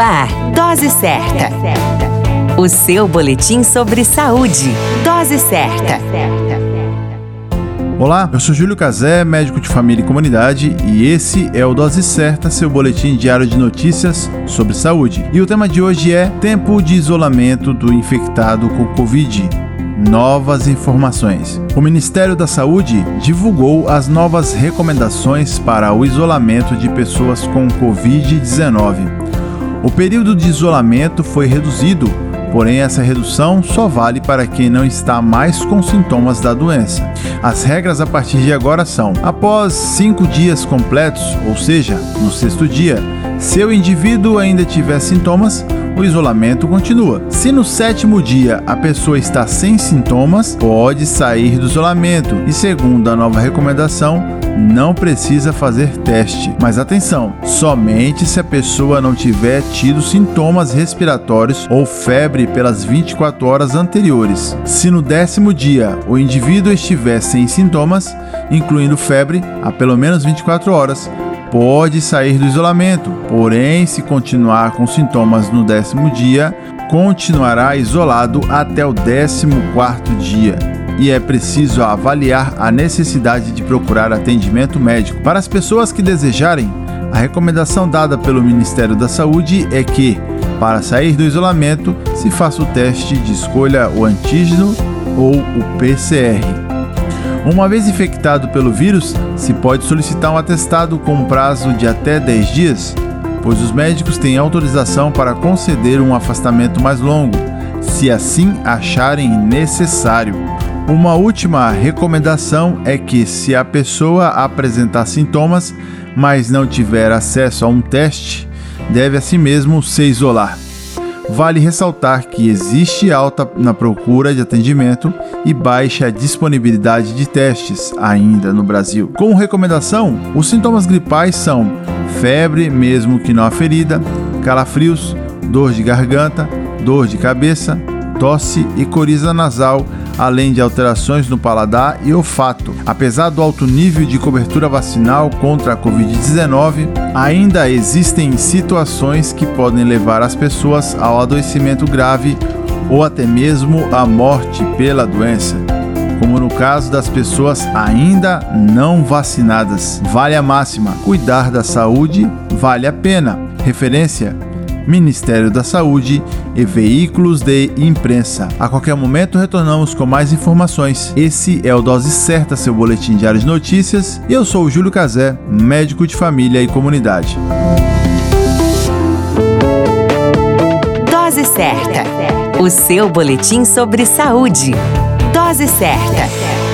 ar, Dose Certa. O seu boletim sobre saúde. Dose certa. Olá, eu sou Júlio Cazé, médico de família e comunidade, e esse é o Dose Certa, seu boletim diário de notícias sobre saúde. E o tema de hoje é Tempo de isolamento do infectado com Covid novas informações. O Ministério da Saúde divulgou as novas recomendações para o isolamento de pessoas com Covid-19. O período de isolamento foi reduzido, porém essa redução só vale para quem não está mais com sintomas da doença. As regras a partir de agora são: após cinco dias completos, ou seja, no sexto dia, se o indivíduo ainda tiver sintomas, o isolamento continua. Se no sétimo dia a pessoa está sem sintomas, pode sair do isolamento e, segundo a nova recomendação, não precisa fazer teste. Mas atenção, somente se a pessoa não tiver tido sintomas respiratórios ou febre pelas 24 horas anteriores. Se no décimo dia o indivíduo estiver sem sintomas, incluindo febre, há pelo menos 24 horas, pode sair do isolamento, porém, se continuar com sintomas no décimo dia, continuará isolado até o décimo quarto dia. E é preciso avaliar a necessidade de procurar atendimento médico. Para as pessoas que desejarem, a recomendação dada pelo Ministério da Saúde é que, para sair do isolamento, se faça o teste de escolha o antígeno ou o PCR. Uma vez infectado pelo vírus, se pode solicitar um atestado com prazo de até 10 dias, pois os médicos têm autorização para conceder um afastamento mais longo, se assim acharem necessário. Uma última recomendação é que, se a pessoa apresentar sintomas, mas não tiver acesso a um teste, deve a si mesmo se isolar. Vale ressaltar que existe alta na procura de atendimento e baixa disponibilidade de testes ainda no Brasil. Como recomendação, os sintomas gripais são febre, mesmo que não há ferida, calafrios, dor de garganta, dor de cabeça, tosse e coriza nasal além de alterações no paladar e olfato. Apesar do alto nível de cobertura vacinal contra a Covid-19, ainda existem situações que podem levar as pessoas ao adoecimento grave ou até mesmo à morte pela doença como no caso das pessoas ainda não vacinadas. Vale a máxima: cuidar da saúde vale a pena. Referência Ministério da Saúde e veículos de imprensa. A qualquer momento retornamos com mais informações. Esse é o Dose Certa, seu boletim diário de notícias. Eu sou o Júlio Cazé, médico de família e comunidade. Dose Certa, o seu boletim sobre saúde. Dose certa.